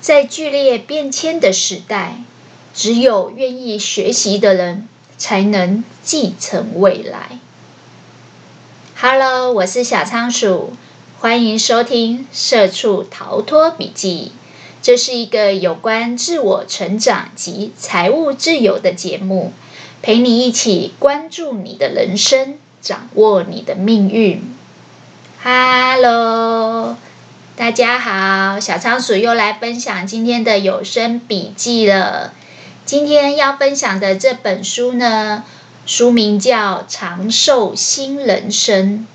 在剧烈变迁的时代，只有愿意学习的人才能继承未来。Hello，我是小仓鼠，欢迎收听《社畜逃脱笔记》。这是一个有关自我成长及财务自由的节目，陪你一起关注你的人生，掌握你的命运。Hello，大家好，小仓鼠又来分享今天的有声笔记了。今天要分享的这本书呢，书名叫《长寿新人生》，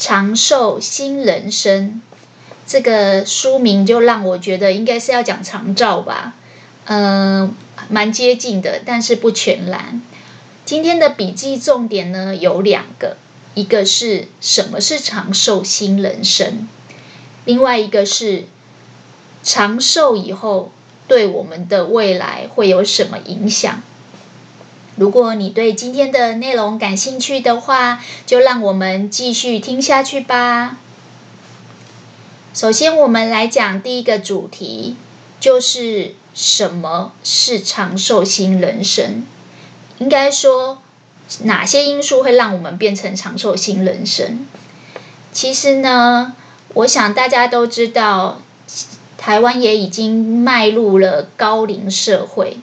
长寿新人生。这个书名就让我觉得应该是要讲长照吧，嗯、呃，蛮接近的，但是不全然。今天的笔记重点呢有两个，一个是什么是长寿新人生，另外一个是长寿以后对我们的未来会有什么影响。如果你对今天的内容感兴趣的话，就让我们继续听下去吧。首先，我们来讲第一个主题，就是什么是长寿型人生？应该说，哪些因素会让我们变成长寿型人生？其实呢，我想大家都知道，台湾也已经迈入了高龄社会。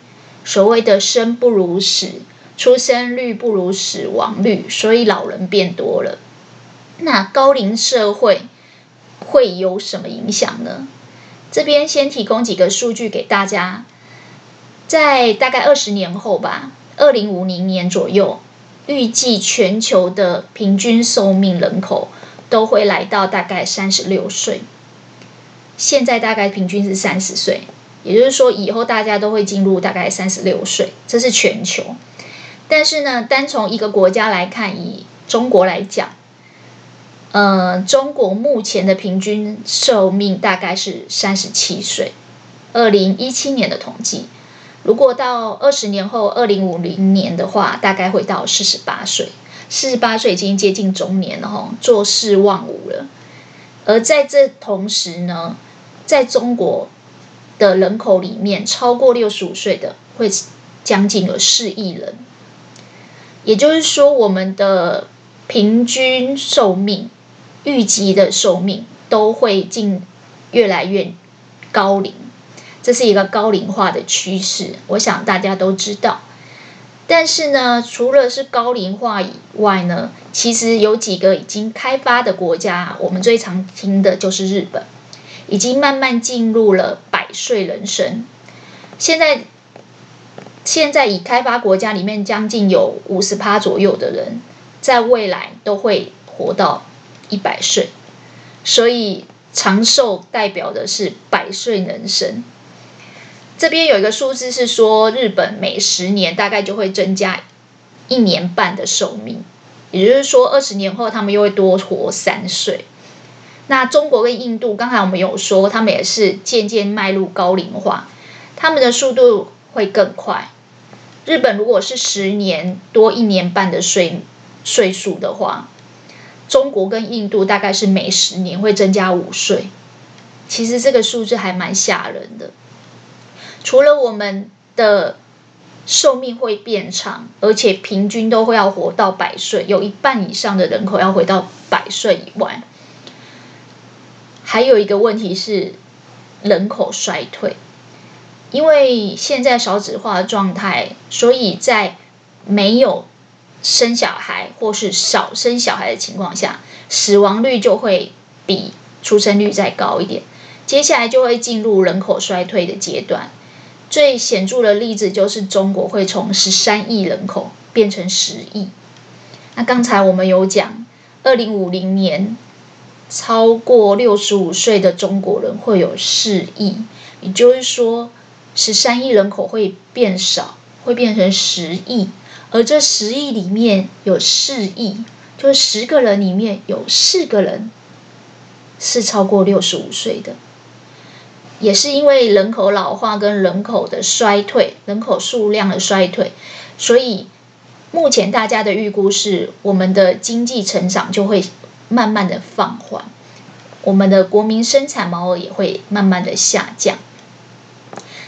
所谓的生不如死，出生率不如死亡率，所以老人变多了。那高龄社会会有什么影响呢？这边先提供几个数据给大家，在大概二十年后吧，二零五零年左右，预计全球的平均寿命人口都会来到大概三十六岁。现在大概平均是三十岁。也就是说，以后大家都会进入大概三十六岁，这是全球。但是呢，单从一个国家来看，以中国来讲，呃，中国目前的平均寿命大概是三十七岁。二零一七年的统计，如果到二十年后，二零五零年的话，大概会到四十八岁。四十八岁已经接近中年了，哈，做事忘五了。而在这同时呢，在中国。的人口里面，超过六十五岁的会将近有四亿人，也就是说，我们的平均寿命、预计的寿命都会进越来越高龄，这是一个高龄化的趋势，我想大家都知道。但是呢，除了是高龄化以外呢，其实有几个已经开发的国家，我们最常听的就是日本，已经慢慢进入了。百岁人生，现在现在已开发国家里面，将近有五十趴左右的人，在未来都会活到一百岁，所以长寿代表的是百岁人生。这边有一个数字是说，日本每十年大概就会增加一年半的寿命，也就是说，二十年后他们又会多活三岁。那中国跟印度，刚才我们有说，他们也是渐渐迈入高龄化，他们的速度会更快。日本如果是十年多一年半的岁岁数的话，中国跟印度大概是每十年会增加五岁。其实这个数字还蛮吓人的。除了我们的寿命会变长，而且平均都会要活到百岁，有一半以上的人口要回到百岁以外。还有一个问题是人口衰退，因为现在少子化的状态，所以在没有生小孩或是少生小孩的情况下，死亡率就会比出生率再高一点。接下来就会进入人口衰退的阶段。最显著的例子就是中国会从十三亿人口变成十亿。那刚才我们有讲，二零五零年。超过六十五岁的中国人会有四亿，也就是说，十三亿人口会变少，会变成十亿，而这十亿里面有四亿，就是十个人里面有四个人是超过六十五岁的，也是因为人口老化跟人口的衰退，人口数量的衰退，所以目前大家的预估是，我们的经济成长就会。慢慢的放缓，我们的国民生产毛额也会慢慢的下降。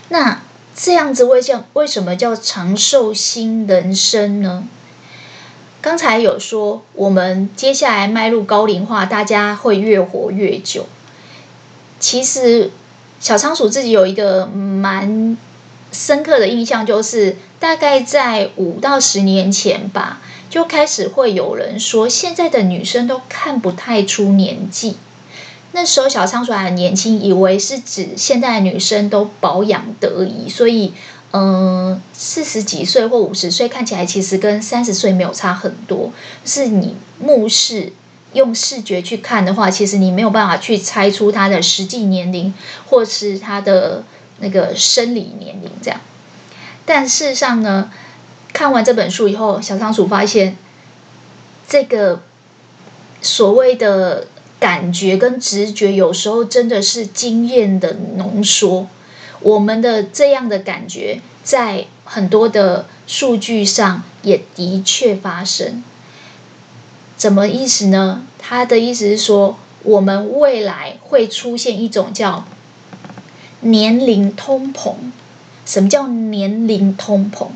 那这样子为叫为什么叫长寿新人生呢？刚才有说，我们接下来迈入高龄化，大家会越活越久。其实，小仓鼠自己有一个蛮深刻的印象，就是大概在五到十年前吧，就开始会有人说，现在的女生都看不太出年纪。那时候小仓鼠还很年轻，以为是指现在的女生都保养得宜，所以，嗯，四十几岁或五十岁看起来其实跟三十岁没有差很多。是你目视用视觉去看的话，其实你没有办法去猜出她的实际年龄，或是她的那个生理年龄这样。但事实上呢，看完这本书以后，小仓鼠发现这个所谓的。感觉跟直觉有时候真的是经验的浓缩。我们的这样的感觉，在很多的数据上也的确发生。怎么意思呢？他的意思是说，我们未来会出现一种叫年龄通膨。什么叫年龄通膨？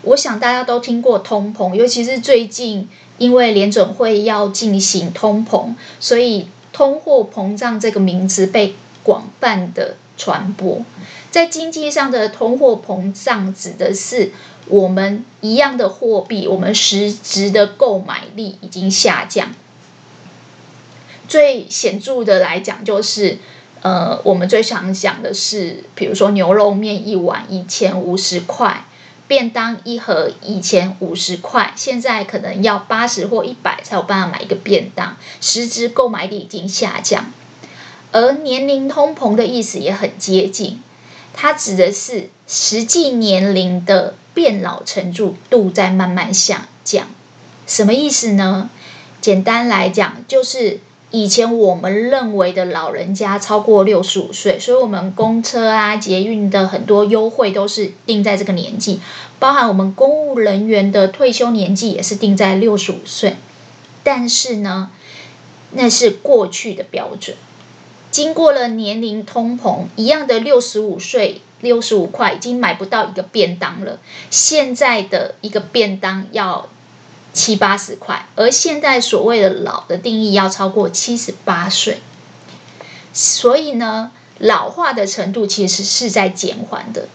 我想大家都听过通膨，尤其是最近。因为联准会要进行通膨，所以通货膨胀这个名词被广泛的传播。在经济上的通货膨胀指的是我们一样的货币，我们实质的购买力已经下降。最显著的来讲，就是呃，我们最常讲的是，比如说牛肉面一碗以前五十块。便当一盒以前五十块，现在可能要八十或一百才有办法买一个便当，实质购买力已经下降。而年龄通膨的意思也很接近，它指的是实际年龄的变老程度度在慢慢下降。什么意思呢？简单来讲就是。以前我们认为的老人家超过六十五岁，所以我们公车啊、捷运的很多优惠都是定在这个年纪，包含我们公务人员的退休年纪也是定在六十五岁。但是呢，那是过去的标准，经过了年龄通膨，一样的六十五岁、六十五块已经买不到一个便当了。现在的一个便当要。七八十块，而现在所谓的老的定义要超过七十八岁，所以呢，老化的程度其实是在减缓的。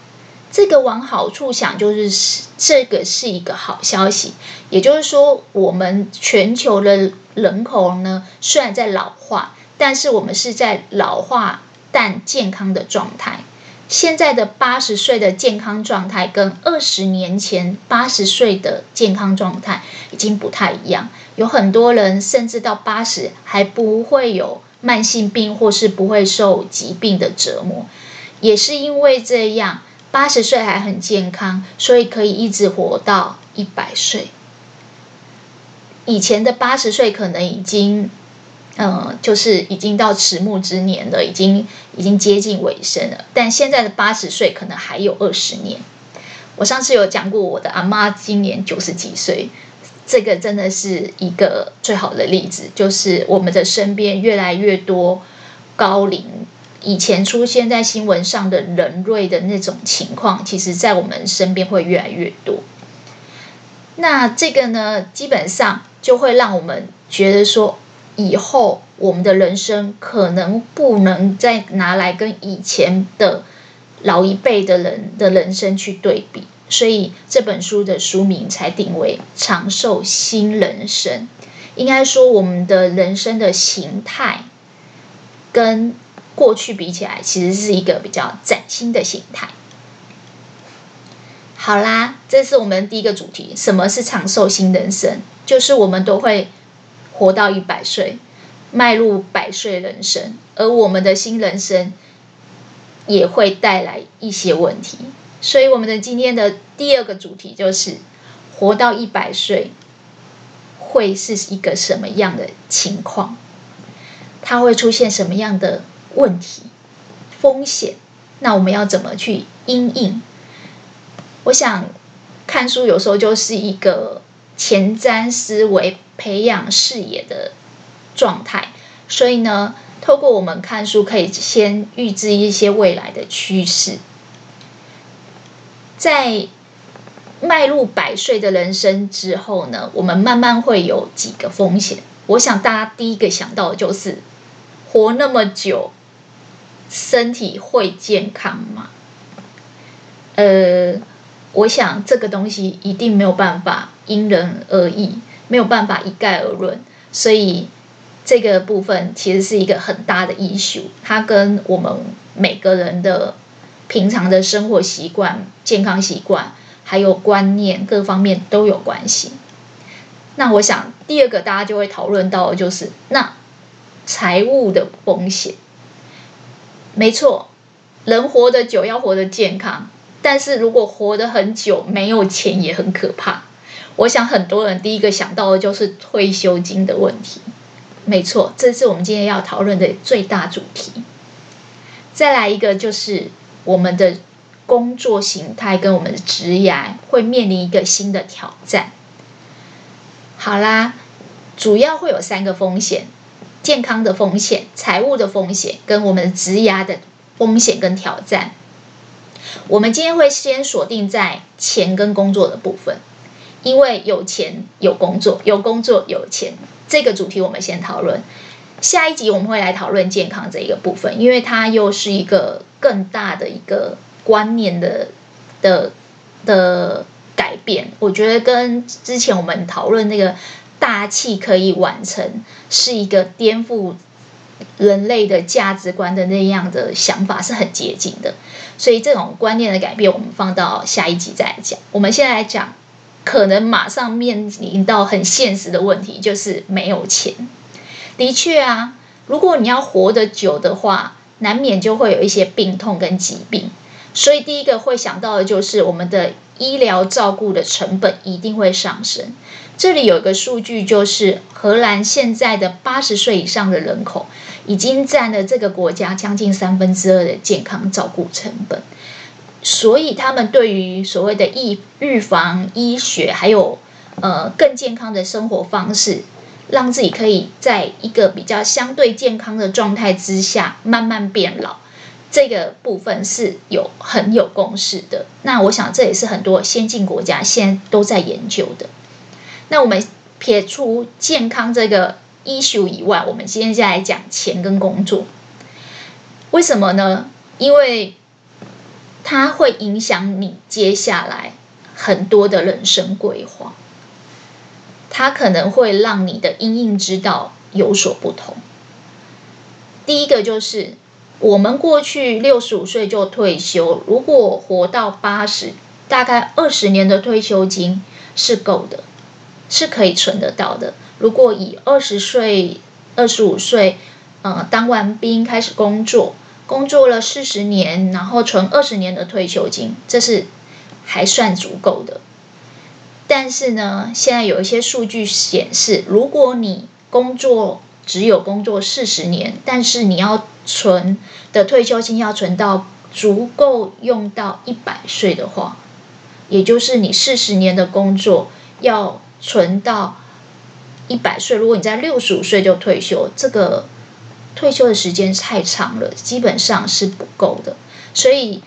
这个往好处想，就是这个是一个好消息，也就是说，我们全球的人口呢，虽然在老化，但是我们是在老化但健康的状态。现在的八十岁的健康状态跟二十年前八十岁的健康状态已经不太一样，有很多人甚至到八十还不会有慢性病或是不会受疾病的折磨，也是因为这样，八十岁还很健康，所以可以一直活到一百岁。以前的八十岁可能已经。嗯，就是已经到迟暮之年了，已经已经接近尾声了。但现在的八十岁可能还有二十年。我上次有讲过，我的阿妈今年九十几岁，这个真的是一个最好的例子。就是我们的身边越来越多高龄，以前出现在新闻上的人瑞的那种情况，其实在我们身边会越来越多。那这个呢，基本上就会让我们觉得说。以后我们的人生可能不能再拿来跟以前的老一辈的人的人生去对比，所以这本书的书名才定为《长寿新人生》。应该说，我们的人生的形态跟过去比起来，其实是一个比较崭新的形态。好啦，这是我们第一个主题：什么是长寿新人生？就是我们都会。活到一百岁，迈入百岁人生，而我们的新人生也会带来一些问题。所以，我们的今天的第二个主题就是：活到一百岁会是一个什么样的情况？它会出现什么样的问题、风险？那我们要怎么去因应？我想看书有时候就是一个前瞻思维。培养视野的状态，所以呢，透过我们看书，可以先预知一些未来的趋势。在迈入百岁的人生之后呢，我们慢慢会有几个风险。我想大家第一个想到的就是，活那么久，身体会健康吗？呃，我想这个东西一定没有办法因人而异，没有办法一概而论，所以这个部分其实是一个很大的 issue，它跟我们每个人的平常的生活习惯、健康习惯，还有观念各方面都有关系。那我想第二个大家就会讨论到的就是那财务的风险，没错，人活得久要活得健康。但是如果活得很久没有钱也很可怕，我想很多人第一个想到的就是退休金的问题。没错，这是我们今天要讨论的最大主题。再来一个就是我们的工作形态跟我们的职业会面临一个新的挑战。好啦，主要会有三个风险：健康的风险、财务的风险跟我们的职业的风险跟挑战。我们今天会先锁定在钱跟工作的部分，因为有钱有工作，有工作有钱，这个主题我们先讨论。下一集我们会来讨论健康这一个部分，因为它又是一个更大的一个观念的的的改变。我觉得跟之前我们讨论那个大器可以晚成，是一个颠覆人类的价值观的那样的想法是很接近的。所以这种观念的改变，我们放到下一集再来讲。我们现在来讲，可能马上面临到很现实的问题，就是没有钱。的确啊，如果你要活得久的话，难免就会有一些病痛跟疾病。所以第一个会想到的就是我们的医疗照顾的成本一定会上升。这里有一个数据，就是荷兰现在的八十岁以上的人口，已经占了这个国家将近三分之二的健康照顾成本。所以他们对于所谓的预预防医学，还有呃更健康的生活方式，让自己可以在一个比较相对健康的状态之下慢慢变老，这个部分是有很有共识的。那我想这也是很多先进国家现在都在研究的。那我们撇除健康这个 issue 以外，我们今天再来讲钱跟工作。为什么呢？因为它会影响你接下来很多的人生规划，它可能会让你的因应之道有所不同。第一个就是我们过去六十五岁就退休，如果活到八十，大概二十年的退休金是够的。是可以存得到的。如果以二十岁、二十五岁，呃，当完兵开始工作，工作了四十年，然后存二十年的退休金，这是还算足够的。但是呢，现在有一些数据显示，如果你工作只有工作四十年，但是你要存的退休金要存到足够用到一百岁的话，也就是你四十年的工作要。存到一百岁，如果你在六十五岁就退休，这个退休的时间太长了，基本上是不够的。所以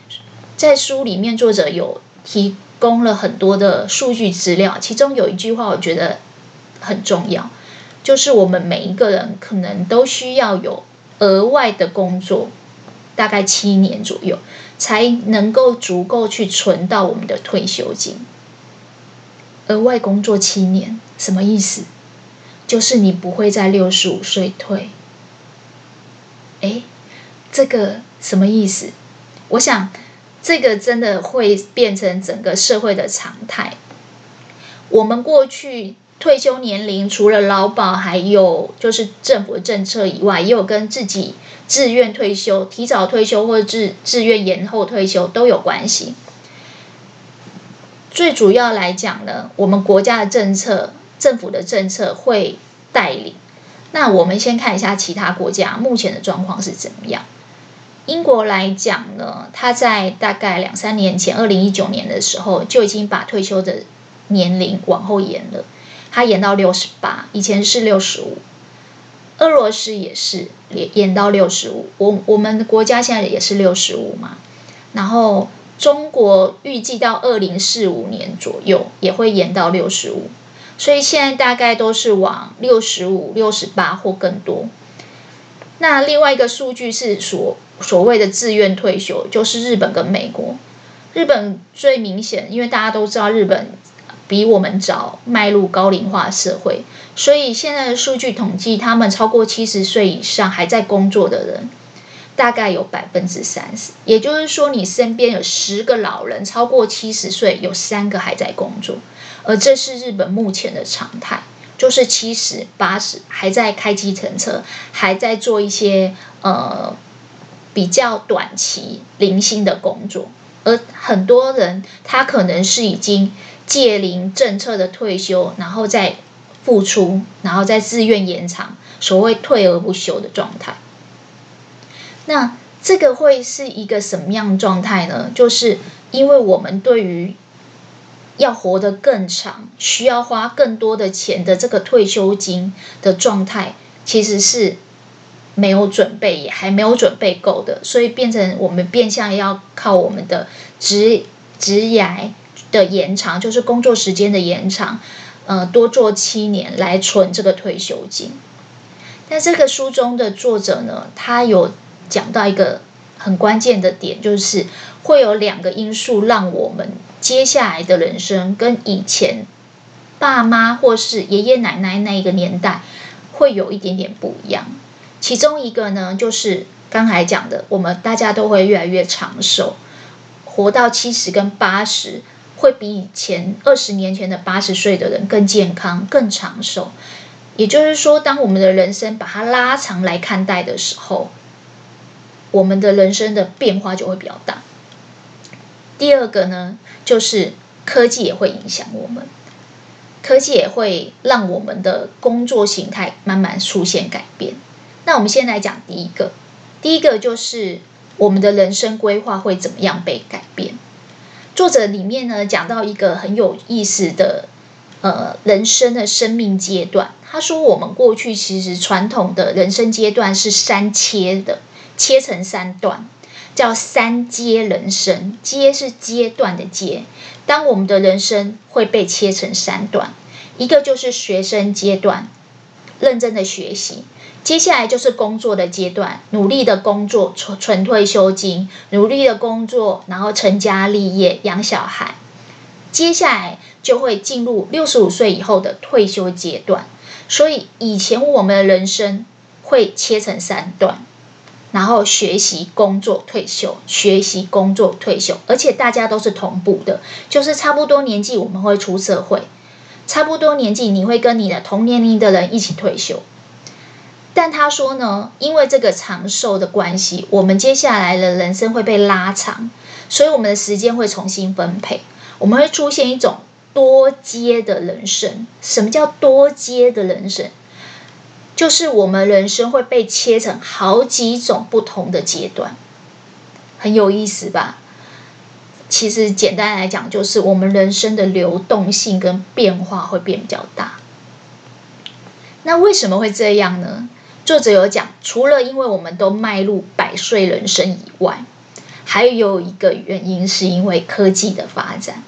在书里面，作者有提供了很多的数据资料，其中有一句话我觉得很重要，就是我们每一个人可能都需要有额外的工作，大概七年左右，才能够足够去存到我们的退休金。额外工作七年，什么意思？就是你不会在六十五岁退。诶，这个什么意思？我想，这个真的会变成整个社会的常态。我们过去退休年龄，除了劳保，还有就是政府的政策以外，也有跟自己自愿退休、提早退休或者自自愿延后退休都有关系。最主要来讲呢，我们国家的政策、政府的政策会带领。那我们先看一下其他国家目前的状况是怎么样。英国来讲呢，它在大概两三年前，二零一九年的时候就已经把退休的年龄往后延了，他延到六十八，以前是六十五。俄罗斯也是延延到六十五，我我们国家现在也是六十五嘛，然后。中国预计到二零四五年左右也会延到六十五，所以现在大概都是往六十五、六十八或更多。那另外一个数据是所所谓的自愿退休，就是日本跟美国。日本最明显，因为大家都知道日本比我们早迈入高龄化社会，所以现在的数据统计，他们超过七十岁以上还在工作的人，大概有百分之三十。也就是说，你身边有十个老人超过七十岁，有三个还在工作，而这是日本目前的常态。就是七十八十还在开计程车，还在做一些呃比较短期零星的工作，而很多人他可能是已经届龄政策的退休，然后再付出，然后再自愿延长，所谓退而不休的状态。那这个会是一个什么样的状态呢？就是因为我们对于要活得更长，需要花更多的钱的这个退休金的状态，其实是没有准备，也还没有准备够的，所以变成我们变相要靠我们的职职涯的延长，就是工作时间的延长，呃，多做七年来存这个退休金。但这个书中的作者呢，他有讲到一个很关键的点，就是会有两个因素让我们。接下来的人生跟以前爸妈或是爷爷奶奶那一个年代会有一点点不一样。其中一个呢，就是刚才讲的，我们大家都会越来越长寿，活到七十跟八十，会比以前二十年前的八十岁的人更健康、更长寿。也就是说，当我们的人生把它拉长来看待的时候，我们的人生的变化就会比较大。第二个呢，就是科技也会影响我们，科技也会让我们的工作形态慢慢出现改变。那我们先来讲第一个，第一个就是我们的人生规划会怎么样被改变。作者里面呢，讲到一个很有意思的呃人生的生命阶段，他说我们过去其实传统的人生阶段是三切的，切成三段。叫三阶人生，阶是阶段的阶。当我们的人生会被切成三段，一个就是学生阶段，认真的学习；接下来就是工作的阶段，努力的工作，存存退休金，努力的工作，然后成家立业，养小孩。接下来就会进入六十五岁以后的退休阶段。所以以前我们的人生会切成三段。然后学习、工作、退休，学习、工作、退休，而且大家都是同步的，就是差不多年纪我们会出社会，差不多年纪你会跟你的同年龄的人一起退休。但他说呢，因为这个长寿的关系，我们接下来的人生会被拉长，所以我们的时间会重新分配，我们会出现一种多阶的人生。什么叫多阶的人生？就是我们人生会被切成好几种不同的阶段，很有意思吧？其实简单来讲，就是我们人生的流动性跟变化会变比较大。那为什么会这样呢？作者有讲，除了因为我们都迈入百岁人生以外，还有一个原因是因为科技的发展。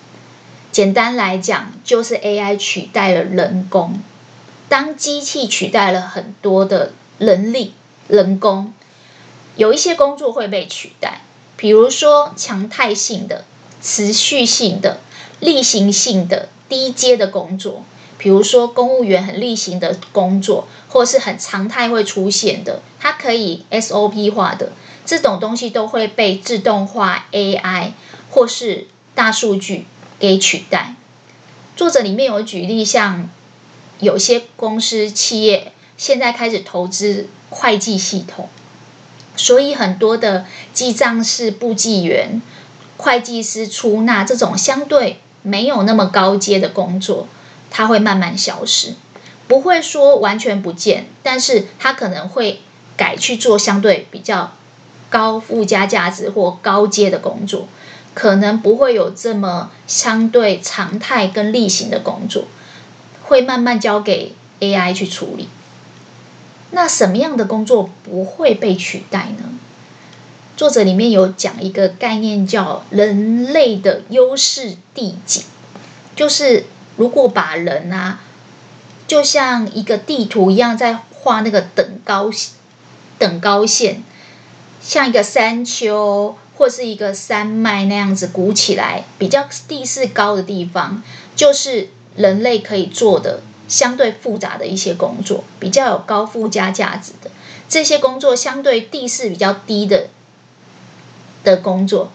简单来讲，就是 AI 取代了人工。当机器取代了很多的人力、人工，有一些工作会被取代，比如说常态性的、持续性的、例行性的低阶的工作，比如说公务员很例行的工作，或是很常态会出现的，它可以 SOP 化的这种东西都会被自动化 AI 或是大数据给取代。作者里面有举例，像。有些公司企业现在开始投资会计系统，所以很多的记账式簿记员、会计师出纳这种相对没有那么高阶的工作，它会慢慢消失，不会说完全不见，但是它可能会改去做相对比较高附加价值或高阶的工作，可能不会有这么相对常态跟例行的工作。会慢慢交给 AI 去处理。那什么样的工作不会被取代呢？作者里面有讲一个概念，叫人类的优势地景，就是如果把人啊，就像一个地图一样，在画那个等高等高线，像一个山丘或是一个山脉那样子鼓起来，比较地势高的地方，就是人类可以做的相对复杂的一些工作，比较有高附加价值的这些工作，相对地势比较低的。的工作，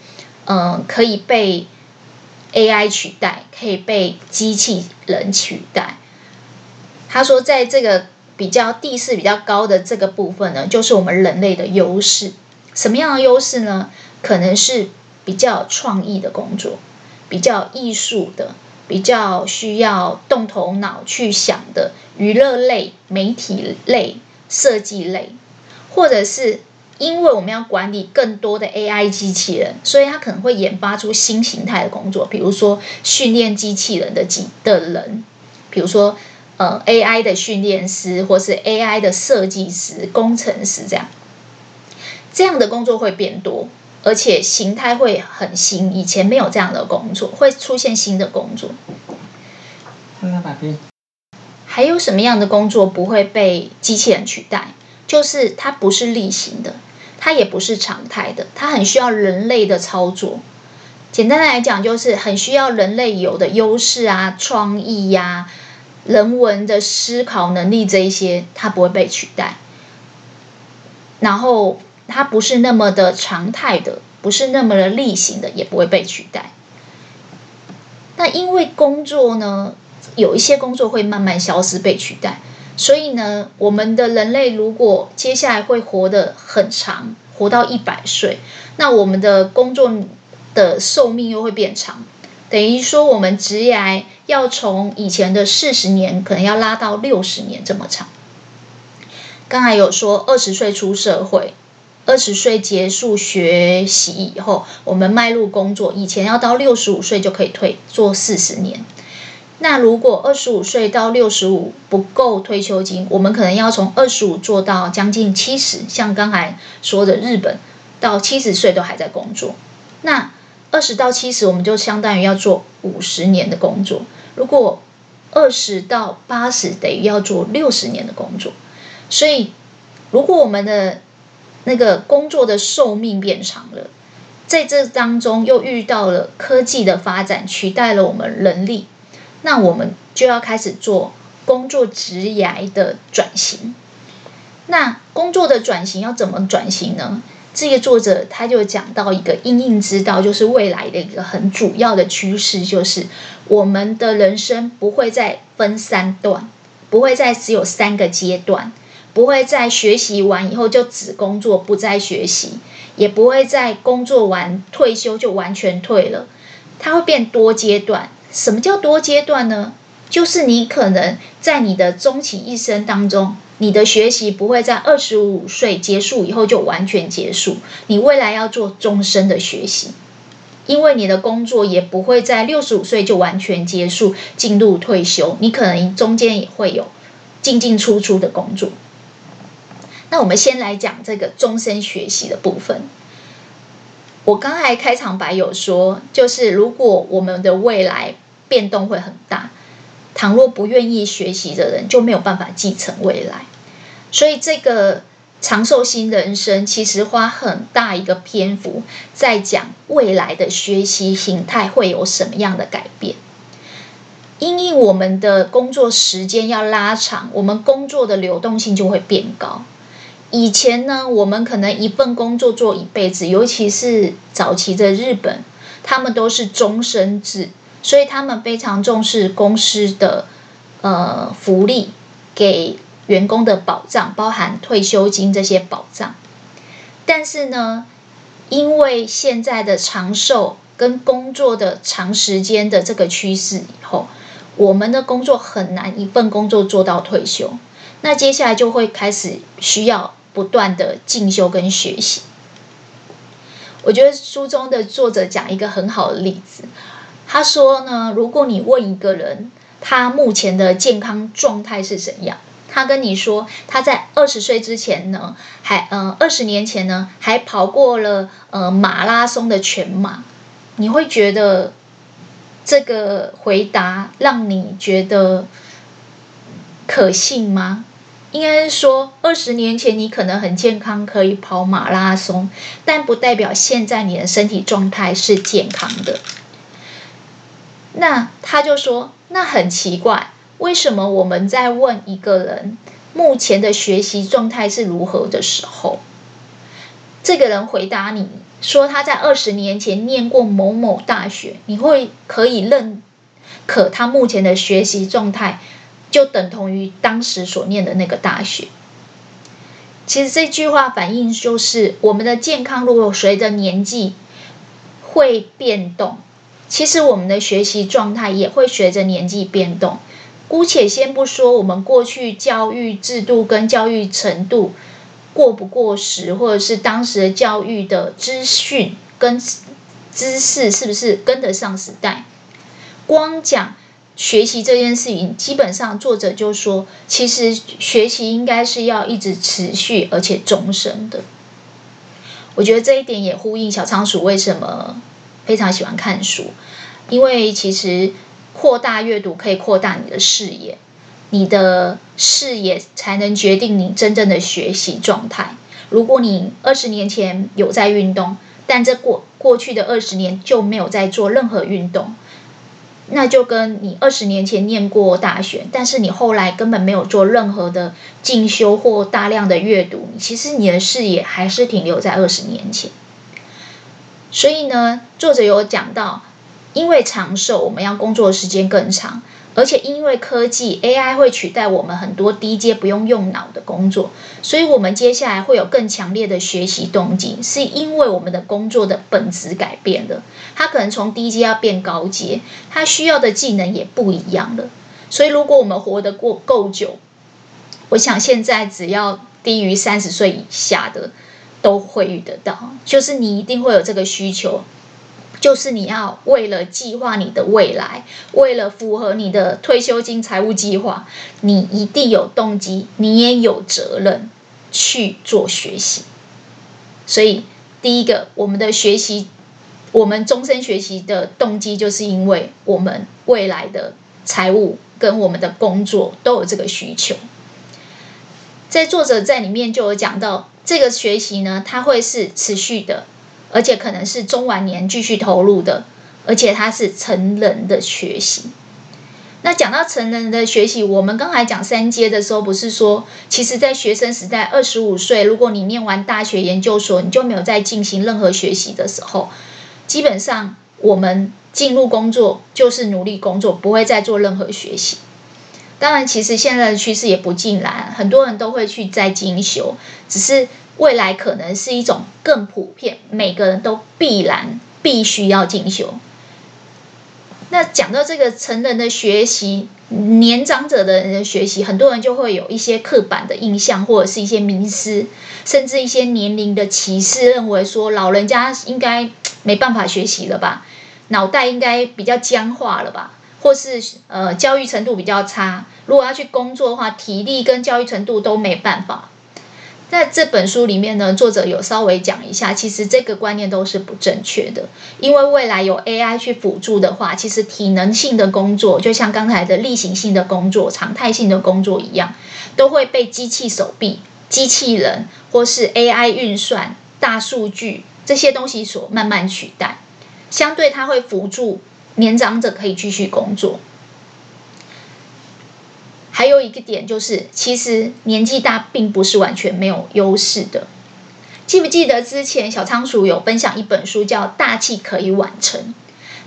嗯、可以被 AI 取代，可以被机器人取代。他说，在这个比较地势比较高的这个部分呢，就是我们人类的优势。什么样的优势呢？可能是比较创意的工作，比较艺术的，比较需要动头脑去想的娱乐类、媒体类、设计类，或者是。因为我们要管理更多的 AI 机器人，所以它可能会研发出新形态的工作，比如说训练机器人的机的人，比如说呃 AI 的训练师，或是 AI 的设计师、工程师这样。这样的工作会变多，而且形态会很新，以前没有这样的工作，会出现新的工作。还有什么样的工作不会被机器人取代？就是它不是例行的。它也不是常态的，它很需要人类的操作。简单来讲，就是很需要人类有的优势啊、创意呀、啊、人文的思考能力这一些，它不会被取代。然后它不是那么的常态的，不是那么的例行的，也不会被取代。那因为工作呢，有一些工作会慢慢消失、被取代。所以呢，我们的人类如果接下来会活得很长，活到一百岁，那我们的工作的寿命又会变长，等于说我们职业要从以前的四十年，可能要拉到六十年这么长。刚才有说二十岁出社会，二十岁结束学习以后，我们迈入工作，以前要到六十五岁就可以退，做四十年。那如果二十五岁到六十五不够退休金，我们可能要从二十五做到将近七十。像刚才说的日本，到七十岁都还在工作。那二十到七十，我们就相当于要做五十年的工作。如果二十到八十，等于要做六十年的工作。所以，如果我们的那个工作的寿命变长了，在这当中又遇到了科技的发展，取代了我们人力。那我们就要开始做工作职涯的转型。那工作的转型要怎么转型呢？这个作者他就讲到一个应应之道，就是未来的一个很主要的趋势，就是我们的人生不会再分三段，不会再只有三个阶段，不会在学习完以后就只工作不再学习，也不会在工作完退休就完全退了，它会变多阶段。什么叫多阶段呢？就是你可能在你的终其一生当中，你的学习不会在二十五岁结束以后就完全结束，你未来要做终身的学习，因为你的工作也不会在六十五岁就完全结束，进入退休，你可能中间也会有进进出出的工作。那我们先来讲这个终身学习的部分。我刚才开场白有说，就是如果我们的未来变动会很大，倘若不愿意学习的人就没有办法继承未来。所以这个长寿新人生其实花很大一个篇幅在讲未来的学习形态会有什么样的改变。因为我们的工作时间要拉长，我们工作的流动性就会变高。以前呢，我们可能一份工作做一辈子，尤其是早期的日本，他们都是终身制，所以他们非常重视公司的呃福利，给员工的保障，包含退休金这些保障。但是呢，因为现在的长寿跟工作的长时间的这个趋势以后，我们的工作很难一份工作做到退休，那接下来就会开始需要。不断的进修跟学习，我觉得书中的作者讲一个很好的例子。他说呢，如果你问一个人他目前的健康状态是怎样，他跟你说他在二十岁之前呢，还呃二十年前呢还跑过了呃马拉松的全马，你会觉得这个回答让你觉得可信吗？应该是说二十年前你可能很健康，可以跑马拉松，但不代表现在你的身体状态是健康的。那他就说，那很奇怪。为什么我们在问一个人目前的学习状态是如何的时候，这个人回答你说他在二十年前念过某某大学，你会可以认可他目前的学习状态就等同于当时所念的那个大学？其实这句话反映就是我们的健康如果随着年纪会变动，其实我们的学习状态也会随着年纪变动。姑且先不说我们过去教育制度跟教育程度过不过时，或者是当时的教育的资讯跟知识是不是跟得上时代。光讲学习这件事情，基本上作者就说，其实学习应该是要一直持续而且终身的。我觉得这一点也呼应小仓鼠为什么非常喜欢看书，因为其实。扩大阅读可以扩大你的视野，你的视野才能决定你真正的学习状态。如果你二十年前有在运动，但这过过去的二十年就没有在做任何运动，那就跟你二十年前念过大学，但是你后来根本没有做任何的进修或大量的阅读，其实你的视野还是停留在二十年前。所以呢，作者有讲到。因为长寿，我们要工作的时间更长，而且因为科技 AI 会取代我们很多低阶不用用脑的工作，所以我们接下来会有更强烈的学习动机，是因为我们的工作的本质改变了，它可能从低阶要变高阶，它需要的技能也不一样了。所以如果我们活得过够久，我想现在只要低于三十岁以下的都会遇得到，就是你一定会有这个需求。就是你要为了计划你的未来，为了符合你的退休金财务计划，你一定有动机，你也有责任去做学习。所以，第一个，我们的学习，我们终身学习的动机，就是因为我们未来的财务跟我们的工作都有这个需求。在作者在里面就有讲到，这个学习呢，它会是持续的。而且可能是中晚年继续投入的，而且它是成人的学习。那讲到成人的学习，我们刚才讲三阶的时候，不是说，其实，在学生时代，二十五岁，如果你念完大学研究所，你就没有再进行任何学习的时候，基本上我们进入工作就是努力工作，不会再做任何学习。当然，其实现在的趋势也不尽然，很多人都会去再进修，只是。未来可能是一种更普遍，每个人都必然必须要进修。那讲到这个成人的学习，年长者的人的学习，很多人就会有一些刻板的印象，或者是一些迷思，甚至一些年龄的歧视，认为说老人家应该没办法学习了吧，脑袋应该比较僵化了吧，或是呃教育程度比较差，如果要去工作的话，体力跟教育程度都没办法。在这本书里面呢，作者有稍微讲一下，其实这个观念都是不正确的。因为未来有 AI 去辅助的话，其实体能性的工作，就像刚才的例行性的工作、常态性的工作一样，都会被机器手臂、机器人或是 AI 运算、大数据这些东西所慢慢取代。相对它会辅助年长者可以继续工作。一个点就是，其实年纪大并不是完全没有优势的。记不记得之前小仓鼠有分享一本书叫《大器可以晚成》？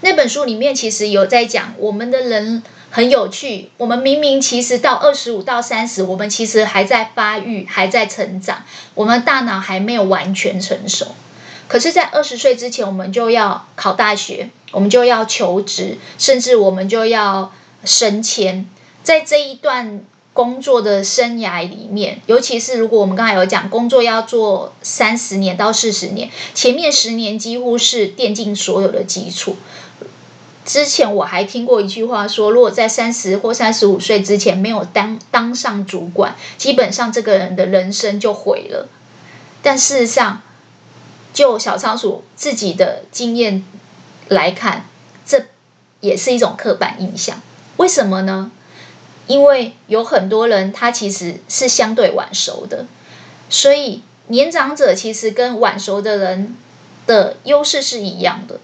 那本书里面其实有在讲，我们的人很有趣。我们明明其实到二十五到三十，我们其实还在发育，还在成长，我们大脑还没有完全成熟。可是，在二十岁之前，我们就要考大学，我们就要求职，甚至我们就要升迁。在这一段工作的生涯里面，尤其是如果我们刚才有讲工作要做三十年到四十年，前面十年几乎是奠定所有的基础。之前我还听过一句话说，如果在三十或三十五岁之前没有当当上主管，基本上这个人的人生就毁了。但事实上，就小仓鼠自己的经验来看，这也是一种刻板印象。为什么呢？因为有很多人他其实是相对晚熟的，所以年长者其实跟晚熟的人的优势是一样的，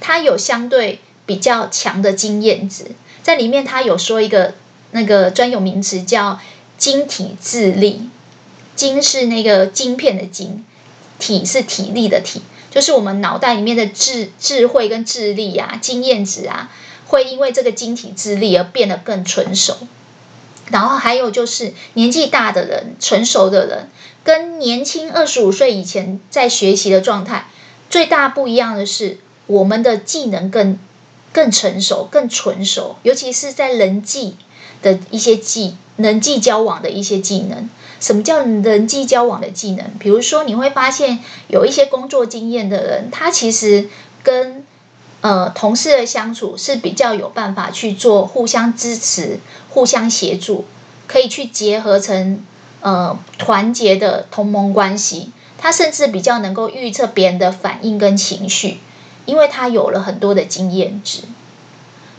他有相对。比较强的经验值，在里面他有说一个那个专有名词叫“晶体智力”，晶是那个晶片的晶，体是体力的体，就是我们脑袋里面的智智慧跟智力啊，经验值啊，会因为这个晶体智力而变得更纯熟。然后还有就是年纪大的人，成熟的人，跟年轻二十五岁以前在学习的状态，最大不一样的是我们的技能更。更成熟、更纯熟，尤其是在人际的一些技、人际交往的一些技能。什么叫人际交往的技能？比如说，你会发现有一些工作经验的人，他其实跟呃同事的相处是比较有办法去做互相支持、互相协助，可以去结合成呃团结的同盟关系。他甚至比较能够预测别人的反应跟情绪。因为他有了很多的经验值，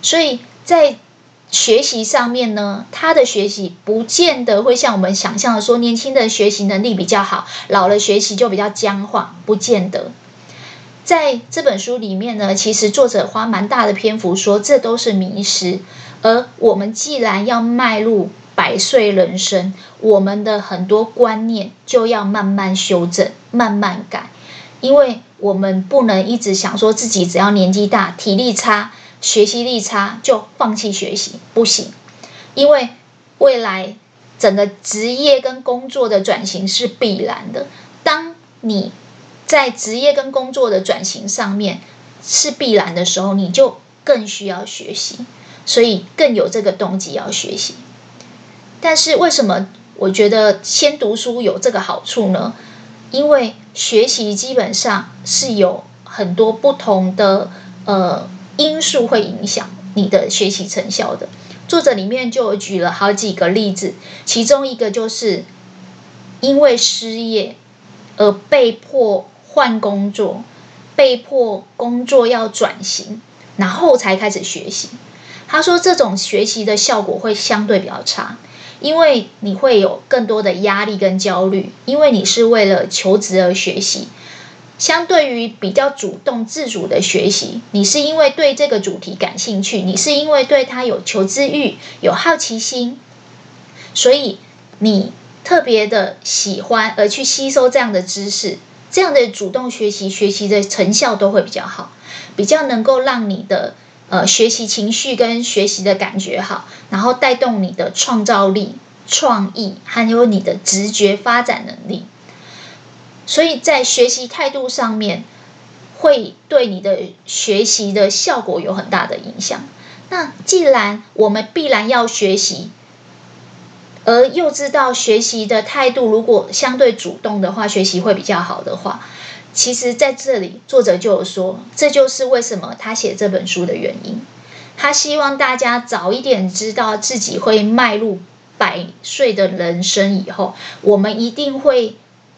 所以在学习上面呢，他的学习不见得会像我们想象的说，年轻人学习能力比较好，老了学习就比较僵化，不见得。在这本书里面呢，其实作者花蛮大的篇幅说，这都是迷失。而我们既然要迈入百岁人生，我们的很多观念就要慢慢修正，慢慢改，因为。我们不能一直想说自己只要年纪大、体力差、学习力差就放弃学习，不行。因为未来整个职业跟工作的转型是必然的。当你在职业跟工作的转型上面是必然的时候，你就更需要学习，所以更有这个动机要学习。但是为什么我觉得先读书有这个好处呢？因为学习基本上是有很多不同的呃因素会影响你的学习成效的。作者里面就举了好几个例子，其中一个就是因为失业而被迫换工作，被迫工作要转型，然后才开始学习。他说这种学习的效果会相对比较差。因为你会有更多的压力跟焦虑，因为你是为了求职而学习。相对于比较主动自主的学习，你是因为对这个主题感兴趣，你是因为对它有求知欲、有好奇心，所以你特别的喜欢而去吸收这样的知识。这样的主动学习，学习的成效都会比较好，比较能够让你的。呃，学习情绪跟学习的感觉好，然后带动你的创造力、创意，还有你的直觉发展能力。所以在学习态度上面，会对你的学习的效果有很大的影响。那既然我们必然要学习，而又知道学习的态度如果相对主动的话，学习会比较好的话。其实，在这里，作者就有说，这就是为什么他写这本书的原因。他希望大家早一点知道自己会迈入百岁的人生以后，我们一定会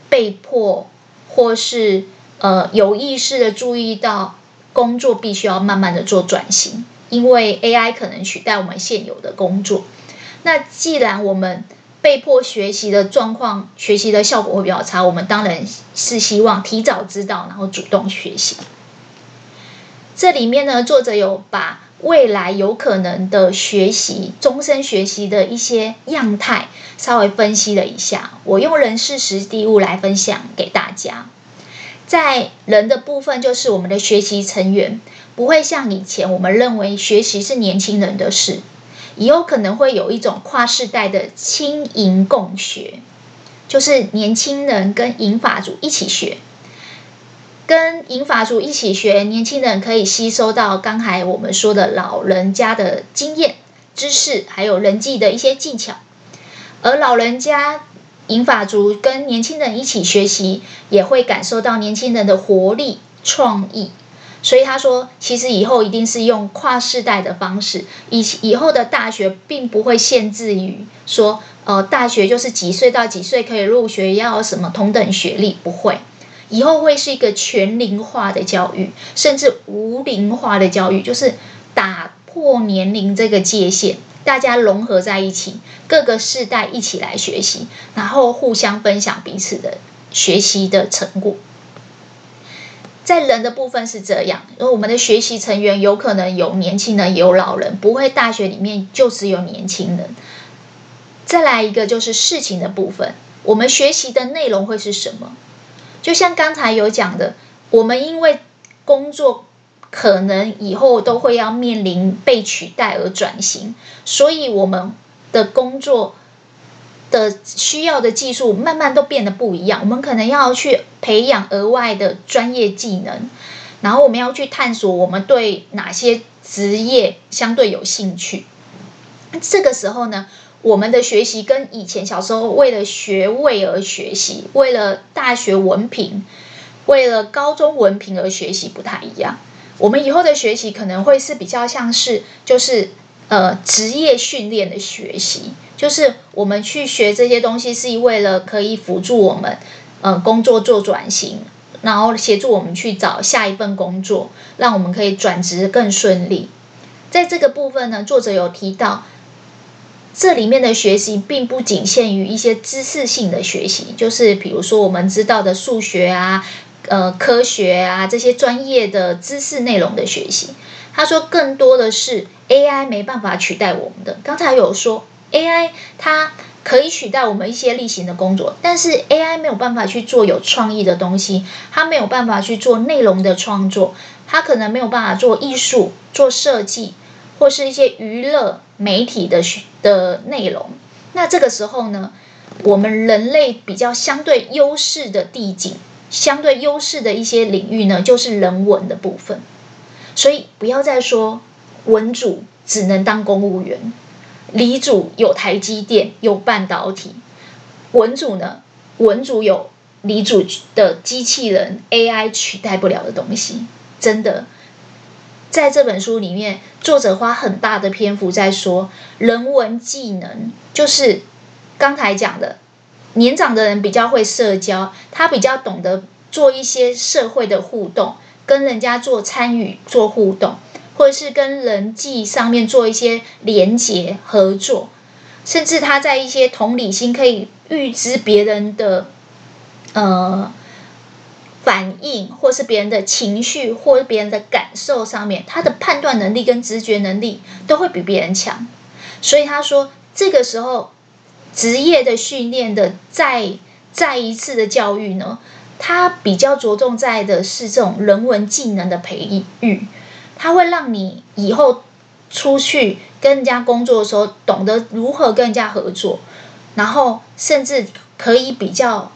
被迫，或是呃有意识的注意到，工作必须要慢慢的做转型，因为 AI 可能取代我们现有的工作。那既然我们被迫学习的状况，学习的效果会比较差。我们当然是希望提早知道，然后主动学习。这里面呢，作者有把未来有可能的学习、终身学习的一些样态稍微分析了一下。我用人事实地物来分享给大家。在人的部分，就是我们的学习成员不会像以前我们认为学习是年轻人的事。也有可能会有一种跨世代的青银共学，就是年轻人跟银发族一起学，跟银发族一起学，年轻人可以吸收到刚才我们说的老人家的经验、知识，还有人际的一些技巧，而老人家银发族跟年轻人一起学习，也会感受到年轻人的活力、创意。所以他说，其实以后一定是用跨世代的方式，以以后的大学并不会限制于说，呃，大学就是几岁到几岁可以入学，要什么同等学历，不会。以后会是一个全龄化的教育，甚至无龄化的教育，就是打破年龄这个界限，大家融合在一起，各个世代一起来学习，然后互相分享彼此的学习的成果。在人的部分是这样，而我们的学习成员有可能有年轻人，也有老人，不会大学里面就只有年轻人。再来一个就是事情的部分，我们学习的内容会是什么？就像刚才有讲的，我们因为工作可能以后都会要面临被取代而转型，所以我们的工作。的需要的技术慢慢都变得不一样，我们可能要去培养额外的专业技能，然后我们要去探索我们对哪些职业相对有兴趣。这个时候呢，我们的学习跟以前小时候为了学位而学习，为了大学文凭，为了高中文凭而学习不太一样。我们以后的学习可能会是比较像是就是。呃，职业训练的学习，就是我们去学这些东西，是为了可以辅助我们，呃，工作做转型，然后协助我们去找下一份工作，让我们可以转职更顺利。在这个部分呢，作者有提到，这里面的学习并不仅限于一些知识性的学习，就是比如说我们知道的数学啊，呃，科学啊这些专业的知识内容的学习。他说，更多的是 AI 没办法取代我们的。刚才有说 AI 它可以取代我们一些例行的工作，但是 AI 没有办法去做有创意的东西，它没有办法去做内容的创作，它可能没有办法做艺术、做设计或是一些娱乐媒体的的内容。那这个时候呢，我们人类比较相对优势的地景，相对优势的一些领域呢，就是人文的部分。所以不要再说文组只能当公务员，理组有台积电有半导体，文组呢？文组有理组的机器人 AI 取代不了的东西，真的。在这本书里面，作者花很大的篇幅在说人文技能，就是刚才讲的，年长的人比较会社交，他比较懂得做一些社会的互动。跟人家做参与、做互动，或者是跟人际上面做一些连结合作，甚至他在一些同理心可以预知别人的呃反应，或是别人的情绪，或是别人的感受上面，他的判断能力跟直觉能力都会比别人强。所以他说，这个时候职业的训练的再再一次的教育呢，它比较着重在的是这种人文技能的培育，它会让你以后出去跟人家工作的时候，懂得如何跟人家合作，然后甚至可以比较，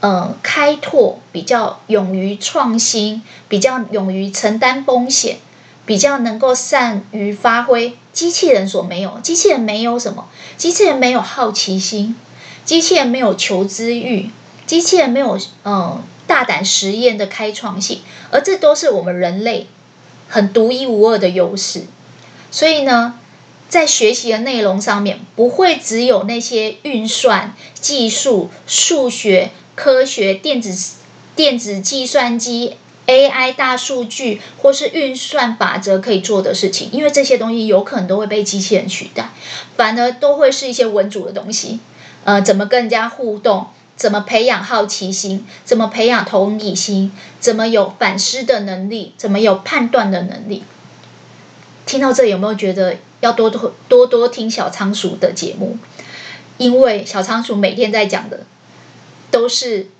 呃，开拓，比较勇于创新，比较勇于承担风险，比较能够善于发挥机器人所没有。机器人没有什么？机器人没有好奇心，机器人没有求知欲。机器人没有嗯大胆实验的开创性，而这都是我们人类很独一无二的优势。所以呢，在学习的内容上面，不会只有那些运算、技术、数学、科学、电子、电子计算机、AI、大数据或是运算法则可以做的事情，因为这些东西有可能都会被机器人取代，反而都会是一些文组的东西。呃，怎么跟人家互动？怎么培养好奇心？怎么培养同理心？怎么有反思的能力？怎么有判断的能力？听到这有没有觉得要多多多多听小仓鼠的节目？因为小仓鼠每天在讲的都是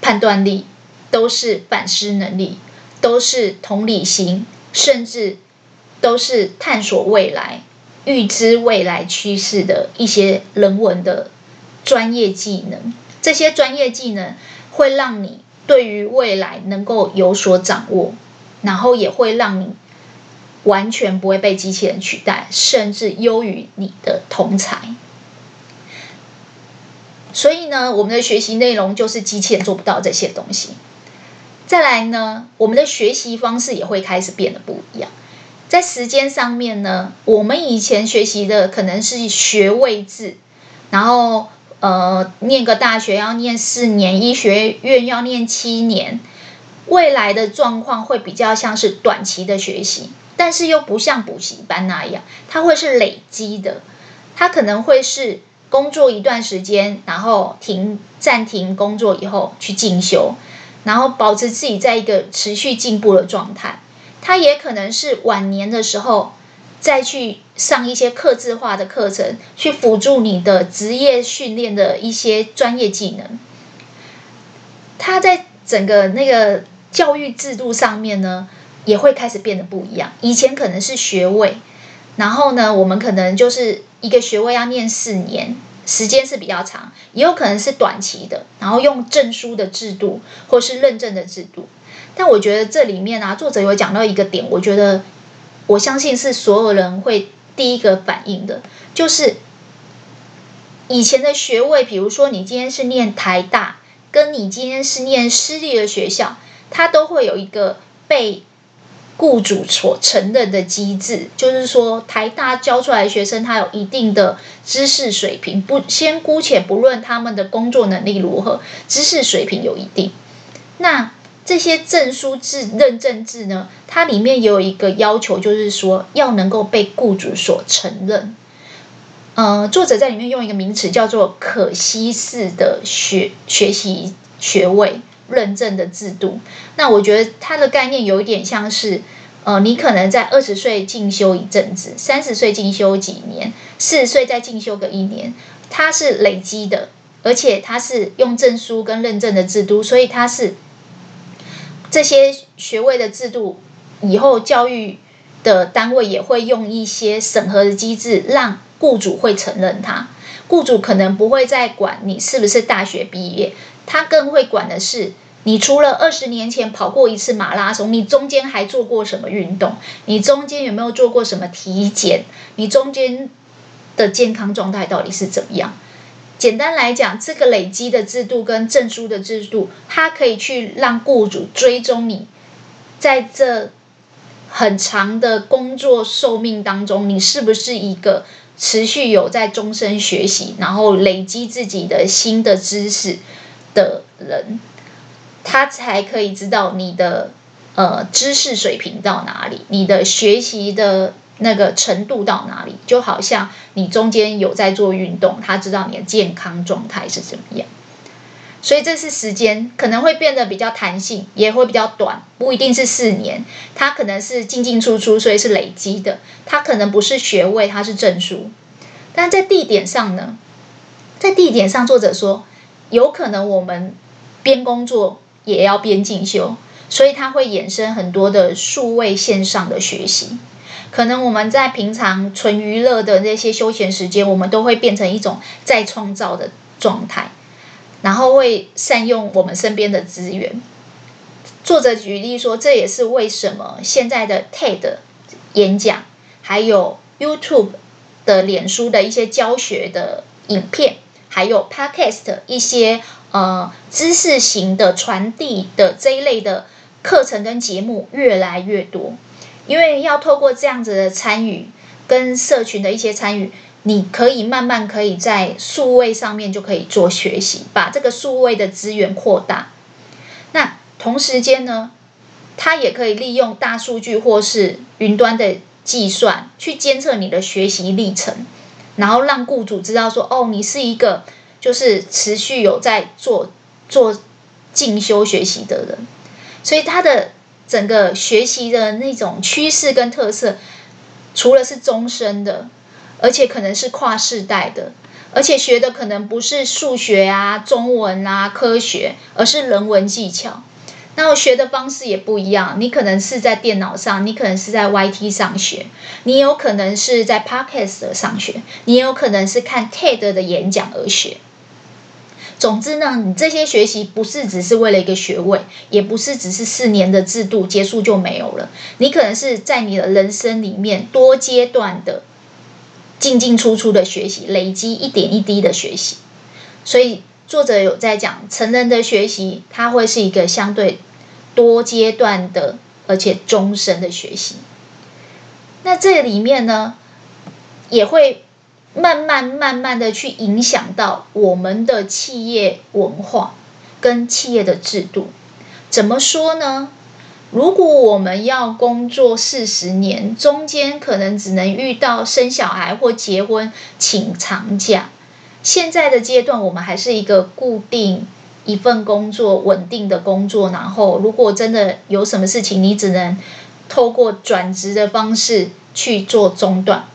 判断力，都是反思能力，都是同理心，甚至都是探索未来、预知未来趋势的一些人文的专业技能。这些专业技能会让你对于未来能够有所掌握，然后也会让你完全不会被机器人取代，甚至优于你的同才。所以呢，我们的学习内容就是机器人做不到这些东西。再来呢，我们的学习方式也会开始变得不一样。在时间上面呢，我们以前学习的可能是学位制，然后呃，念个大学要念四年，医学院要念七年。未来的状况会比较像是短期的学习，但是又不像补习班那样，它会是累积的。它可能会是工作一段时间，然后停暂停工作以后去进修，然后保持自己在一个持续进步的状态。它也可能是晚年的时候再去上一些客制化的课程，去辅助你的职业训练的一些专业技能。它在整个那个教育制度上面呢，也会开始变得不一样。以前可能是学位，然后呢，我们可能就是一个学位要念四年，时间是比较长，也有可能是短期的，然后用证书的制度或是认证的制度。但我觉得这里面啊，作者有讲到一个点，我觉得我相信是所有人会第一个反应的，就是以前的学位，比如说你今天是念台大，跟你今天是念私立的学校，它都会有一个被雇主所承认的机制，就是说台大教出来的学生，他有一定的知识水平，不先姑且不论他们的工作能力如何，知识水平有一定，那。这些证书制、认证制呢，它里面也有一个要求，就是说要能够被雇主所承认。呃，作者在里面用一个名词叫做“可携式的学学习学位认证的制度”。那我觉得它的概念有一点像是，呃，你可能在二十岁进修一阵子，三十岁进修几年，四十岁再进修个一年，它是累积的，而且它是用证书跟认证的制度，所以它是。这些学位的制度，以后教育的单位也会用一些审核的机制，让雇主会承认他。雇主可能不会再管你是不是大学毕业，他更会管的是，你除了二十年前跑过一次马拉松，你中间还做过什么运动？你中间有没有做过什么体检？你中间的健康状态到底是怎么样？简单来讲，这个累积的制度跟证书的制度，它可以去让雇主追踪你，在这很长的工作寿命当中，你是不是一个持续有在终身学习，然后累积自己的新的知识的人，他才可以知道你的呃知识水平到哪里，你的学习的。那个程度到哪里，就好像你中间有在做运动，他知道你的健康状态是怎么样。所以这是时间可能会变得比较弹性，也会比较短，不一定是四年，它可能是进进出出，所以是累积的。它可能不是学位，它是证书。但在地点上呢？在地点上，作者说有可能我们边工作也要边进修，所以它会衍生很多的数位线上的学习。可能我们在平常纯娱乐的那些休闲时间，我们都会变成一种再创造的状态，然后会善用我们身边的资源。作者举例说，这也是为什么现在的 TED 演讲，还有 YouTube 的脸书的一些教学的影片，还有 Podcast 一些呃知识型的传递的这一类的课程跟节目越来越多。因为要透过这样子的参与，跟社群的一些参与，你可以慢慢可以在数位上面就可以做学习，把这个数位的资源扩大。那同时间呢，它也可以利用大数据或是云端的计算去监测你的学习历程，然后让雇主知道说，哦，你是一个就是持续有在做做进修学习的人，所以他的。整个学习的那种趋势跟特色，除了是终身的，而且可能是跨世代的，而且学的可能不是数学啊、中文啊、科学，而是人文技巧。那我学的方式也不一样，你可能是在电脑上，你可能是在 YT 上学，你有可能是在 Podcast 上学，你有可能是看 TED 的演讲而学。总之呢，你这些学习不是只是为了一个学位，也不是只是四年的制度结束就没有了。你可能是在你的人生里面多阶段的进进出出的学习，累积一点一滴的学习。所以作者有在讲成人的学习，它会是一个相对多阶段的，而且终身的学习。那这里面呢，也会慢慢慢慢的去影响到我们的企业文化跟企业的制度。怎么说呢？如果我们要工作四十年，中间可能只能遇到生小孩或结婚请长假。现在的阶段，我们还是一个固定一份工作、稳定的工作。然后，如果真的有什么事情，你只能透过转职的方式去做中断。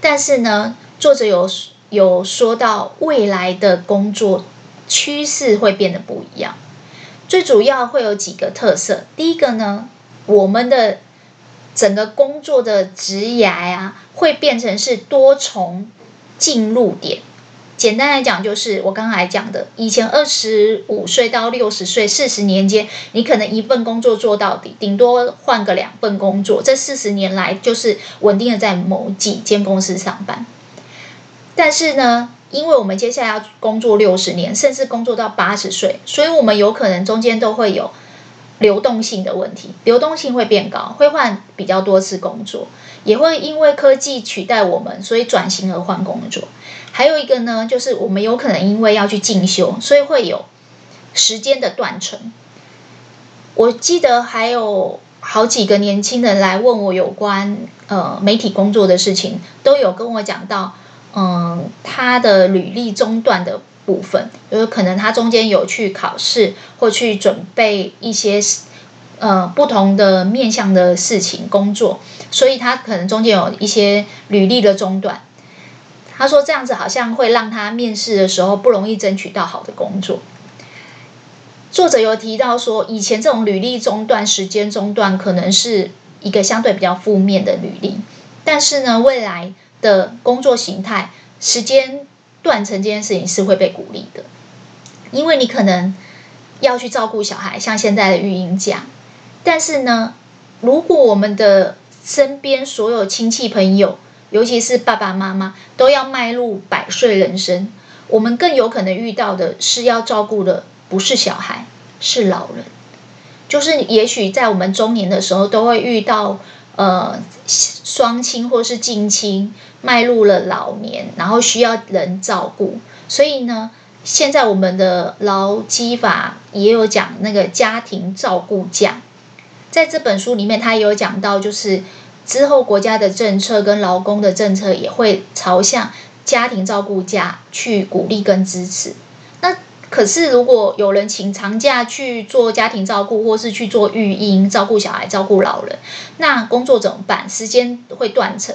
但是呢，作者有有说到未来的工作趋势会变得不一样。最主要会有几个特色。第一个呢，我们的整个工作的职涯啊，会变成是多重进入点。简单来讲，就是我刚才讲的，以前二十五岁到六十岁四十年间，你可能一份工作做到底，顶多换个两份工作。这四十年来，就是稳定的在某几间公司上班。但是呢，因为我们接下来要工作六十年，甚至工作到八十岁，所以我们有可能中间都会有流动性的问题，流动性会变高，会换比较多次工作，也会因为科技取代我们，所以转型而换工作。还有一个呢，就是我们有可能因为要去进修，所以会有时间的断层。我记得还有好几个年轻人来问我有关呃媒体工作的事情，都有跟我讲到。嗯，他的履历中断的部分，有可能他中间有去考试或去准备一些呃不同的面向的事情工作，所以他可能中间有一些履历的中断。他说这样子好像会让他面试的时候不容易争取到好的工作。作者有提到说，以前这种履历中断、时间中断可能是一个相对比较负面的履历，但是呢，未来。的工作形态，时间断层这件事情是会被鼓励的，因为你可能要去照顾小孩，像现在的育婴假。但是呢，如果我们的身边所有亲戚朋友，尤其是爸爸妈妈，都要迈入百岁人生，我们更有可能遇到的是要照顾的不是小孩，是老人。就是也许在我们中年的时候，都会遇到。呃，双亲或是近亲迈入了老年，然后需要人照顾，所以呢，现在我们的劳基法也有讲那个家庭照顾假，在这本书里面，他也有讲到，就是之后国家的政策跟劳工的政策也会朝向家庭照顾假去鼓励跟支持。那可是，如果有人请长假去做家庭照顾，或是去做育婴、照顾小孩、照顾老人，那工作怎么办？时间会断层。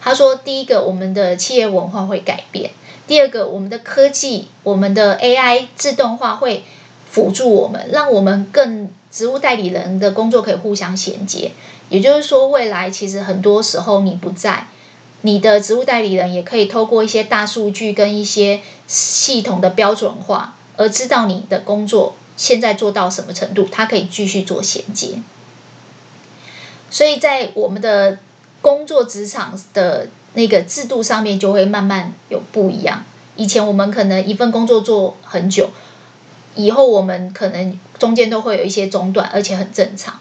他说：第一个，我们的企业文化会改变；第二个，我们的科技、我们的 AI 自动化会辅助我们，让我们更职务代理人的工作可以互相衔接。也就是说，未来其实很多时候你不在，你的职务代理人也可以透过一些大数据跟一些系统的标准化。而知道你的工作现在做到什么程度，他可以继续做衔接。所以在我们的工作职场的那个制度上面，就会慢慢有不一样。以前我们可能一份工作做很久，以后我们可能中间都会有一些中断，而且很正常。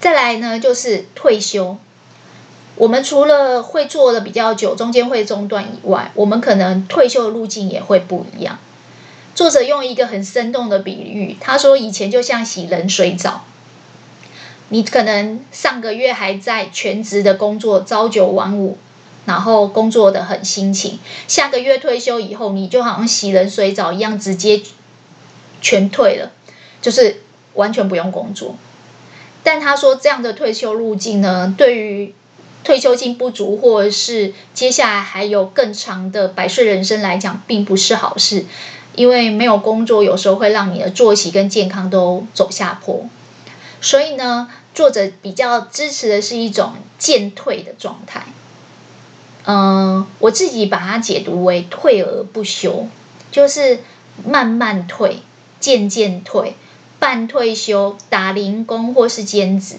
再来呢，就是退休。我们除了会做的比较久，中间会中断以外，我们可能退休的路径也会不一样。作者用一个很生动的比喻，他说：“以前就像洗冷水澡，你可能上个月还在全职的工作，朝九晚五，然后工作的很辛勤。下个月退休以后，你就好像洗冷水澡一样，直接全退了，就是完全不用工作。但他说这样的退休路径呢，对于退休金不足，或者是接下来还有更长的百岁人生来讲，并不是好事。”因为没有工作，有时候会让你的作息跟健康都走下坡，所以呢，作者比较支持的是一种渐退的状态。嗯，我自己把它解读为退而不休，就是慢慢退、渐渐退、半退休、打零工或是兼职。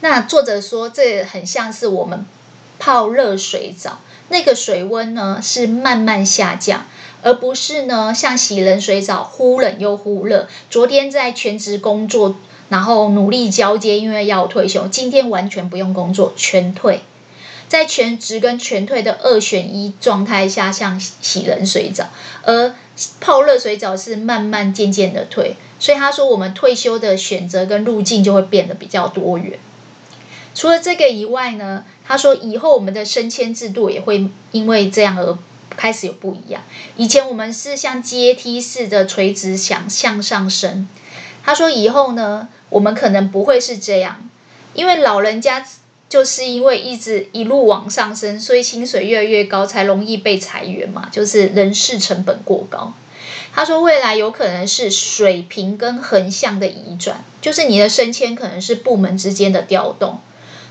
那作者说，这很像是我们泡热水澡。那个水温呢是慢慢下降，而不是呢像洗冷水澡忽冷又忽热。昨天在全职工作，然后努力交接，因为要退休，今天完全不用工作，全退。在全职跟全退的二选一状态下，像洗冷水澡，而泡热水澡是慢慢渐渐的退。所以他说，我们退休的选择跟路径就会变得比较多元。除了这个以外呢，他说以后我们的升迁制度也会因为这样而开始有不一样。以前我们是像阶梯式的垂直向向上升，他说以后呢，我们可能不会是这样，因为老人家。就是因为一直一路往上升，所以薪水越来越高，才容易被裁员嘛。就是人事成本过高。他说未来有可能是水平跟横向的移转，就是你的升迁可能是部门之间的调动，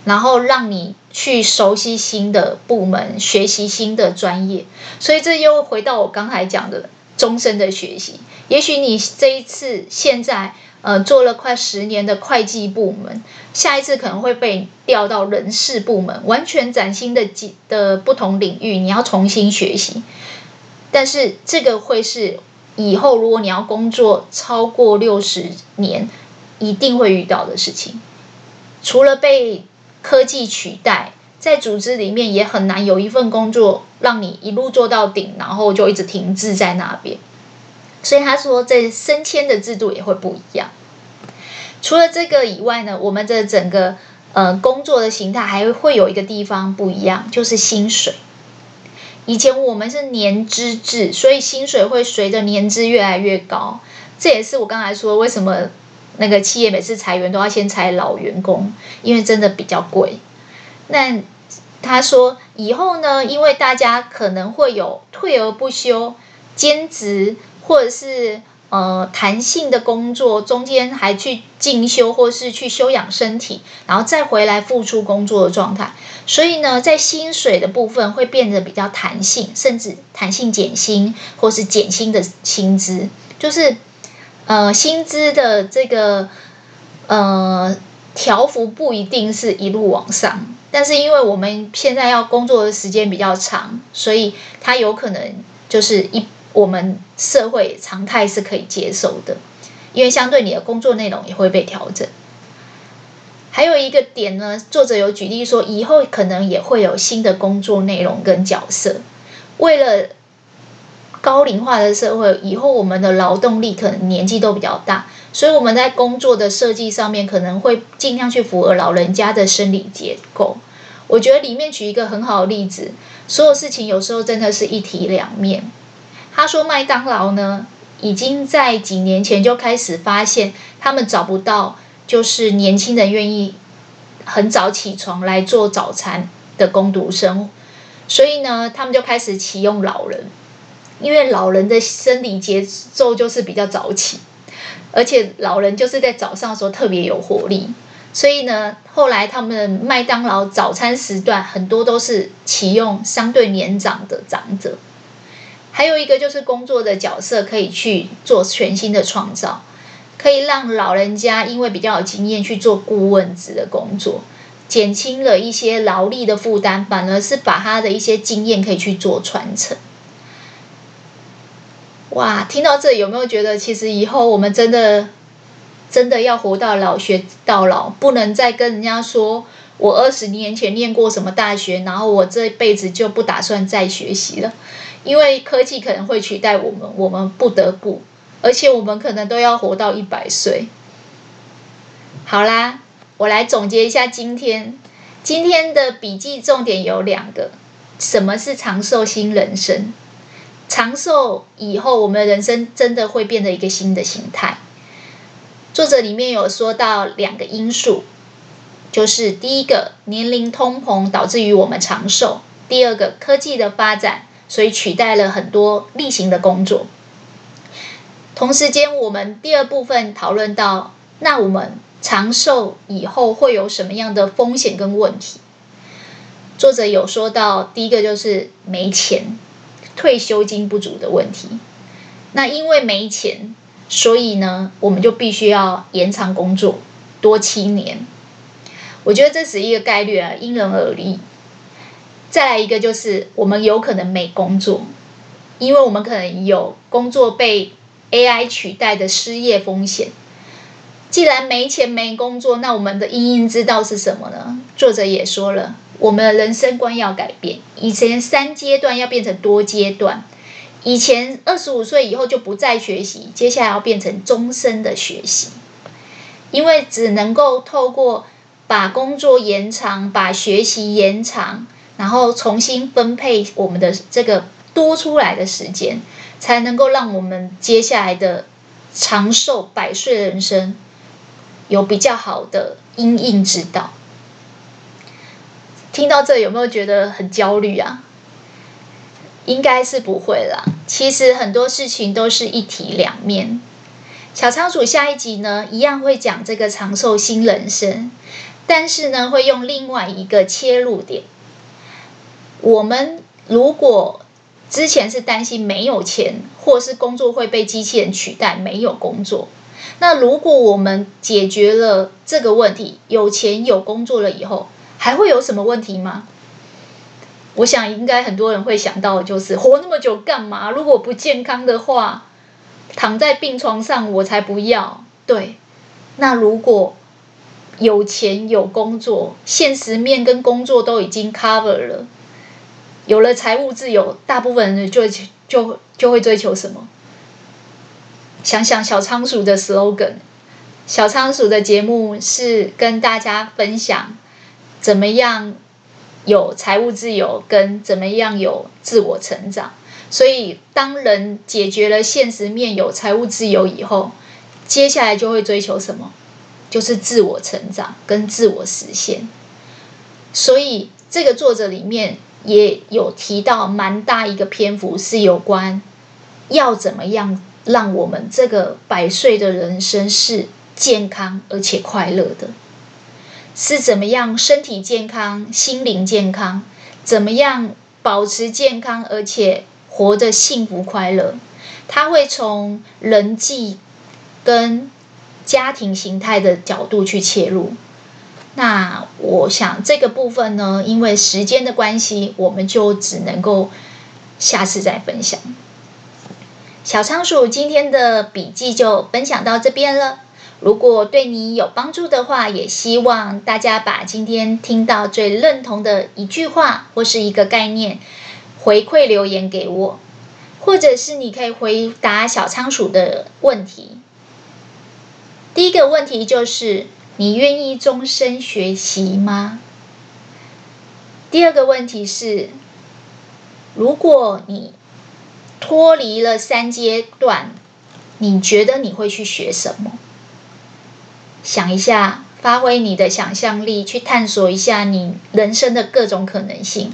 然后让你去熟悉新的部门，学习新的专业。所以这又回到我刚才讲的终身的学习。也许你这一次现在。呃，做了快十年的会计部门，下一次可能会被调到人事部门，完全崭新的几的不同领域，你要重新学习。但是这个会是以后如果你要工作超过六十年，一定会遇到的事情。除了被科技取代，在组织里面也很难有一份工作让你一路做到顶，然后就一直停滞在那边。所以他说，这升迁的制度也会不一样。除了这个以外呢，我们的整个呃工作的形态还会有一个地方不一样，就是薪水。以前我们是年资制，所以薪水会随着年资越来越高。这也是我刚才说为什么那个企业每次裁员都要先裁老员工，因为真的比较贵。那他说以后呢，因为大家可能会有退而不休、兼职。或者是呃弹性的工作，中间还去进修或是去休养身体，然后再回来复出工作的状态。所以呢，在薪水的部分会变得比较弹性，甚至弹性减薪或是减薪的薪资，就是呃薪资的这个呃条幅不一定是一路往上，但是因为我们现在要工作的时间比较长，所以它有可能就是一。我们社会常态是可以接受的，因为相对你的工作内容也会被调整。还有一个点呢，作者有举例说，以后可能也会有新的工作内容跟角色。为了高龄化的社会，以后我们的劳动力可能年纪都比较大，所以我们在工作的设计上面可能会尽量去符合老人家的生理结构。我觉得里面举一个很好的例子，所有事情有时候真的是一体两面。他说：“麦当劳呢，已经在几年前就开始发现，他们找不到就是年轻人愿意很早起床来做早餐的工读生，所以呢，他们就开始启用老人，因为老人的生理节奏就是比较早起，而且老人就是在早上的时候特别有活力，所以呢，后来他们麦当劳早餐时段很多都是启用相对年长的长者。”还有一个就是工作的角色可以去做全新的创造，可以让老人家因为比较有经验去做顾问职的工作，减轻了一些劳力的负担，反而是把他的一些经验可以去做传承。哇，听到这有没有觉得，其实以后我们真的真的要活到老学到老，不能再跟人家说我二十年前念过什么大学，然后我这辈子就不打算再学习了。因为科技可能会取代我们，我们不得不，而且我们可能都要活到一百岁。好啦，我来总结一下今天今天的笔记重点有两个：什么是长寿新人生？长寿以后，我们的人生真的会变得一个新的形态。作者里面有说到两个因素，就是第一个年龄通膨导致于我们长寿，第二个科技的发展。所以取代了很多例行的工作。同时间，我们第二部分讨论到，那我们长寿以后会有什么样的风险跟问题？作者有说到，第一个就是没钱，退休金不足的问题。那因为没钱，所以呢，我们就必须要延长工作多七年。我觉得这是一个概率啊，因人而异。再来一个就是我们有可能没工作，因为我们可能有工作被 AI 取代的失业风险。既然没钱没工作，那我们的因应之道是什么呢？作者也说了，我们的人生观要改变，以前三阶段要变成多阶段。以前二十五岁以后就不再学习，接下来要变成终身的学习，因为只能够透过把工作延长，把学习延长，然后重新分配我们的这个多出来的时间，才能够让我们接下来的长寿百岁人生有比较好的因应之道。听到这有没有觉得很焦虑啊？应该是不会啦。其实很多事情都是一体两面。小仓鼠下一集呢，一样会讲这个长寿新人生，但是呢，会用另外一个切入点。我们如果之前是担心没有钱，或是工作会被机器人取代，没有工作，那如果我们解决了这个问题，有钱有工作了以后，还会有什么问题吗？我想应该很多人会想到，就是活那么久干嘛？如果不健康的话，躺在病床上我才不要。对，那如果有钱有工作，现实面跟工作都已经 cover 了，有了财务自由，大部分人就就就会追求什么？想想小仓鼠的 slogan，小仓鼠的节目是跟大家分享怎么样。有财务自由跟怎么样有自我成长，所以当人解决了现实面，有财务自由以后，接下来就会追求什么？就是自我成长跟自我实现。所以这个作者里面也有提到蛮大一个篇幅是有关要怎么样让我们这个百岁的人生是健康而且快乐的。是怎么样身体健康、心灵健康？怎么样保持健康而且活得幸福快乐？他会从人际跟家庭形态的角度去切入。那我想这个部分呢，因为时间的关系，我们就只能够下次再分享。小仓鼠今天的笔记就分享到这边了。如果对你有帮助的话，也希望大家把今天听到最认同的一句话或是一个概念回馈留言给我，或者是你可以回答小仓鼠的问题。第一个问题就是：你愿意终身学习吗？第二个问题是：如果你脱离了三阶段，你觉得你会去学什么？想一下，发挥你的想象力，去探索一下你人生的各种可能性。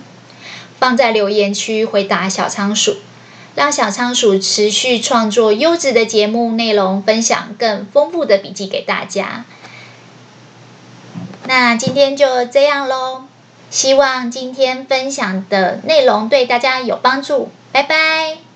放在留言区回答小仓鼠，让小仓鼠持续创作优质的节目内容，分享更丰富的笔记给大家。那今天就这样喽，希望今天分享的内容对大家有帮助。拜拜。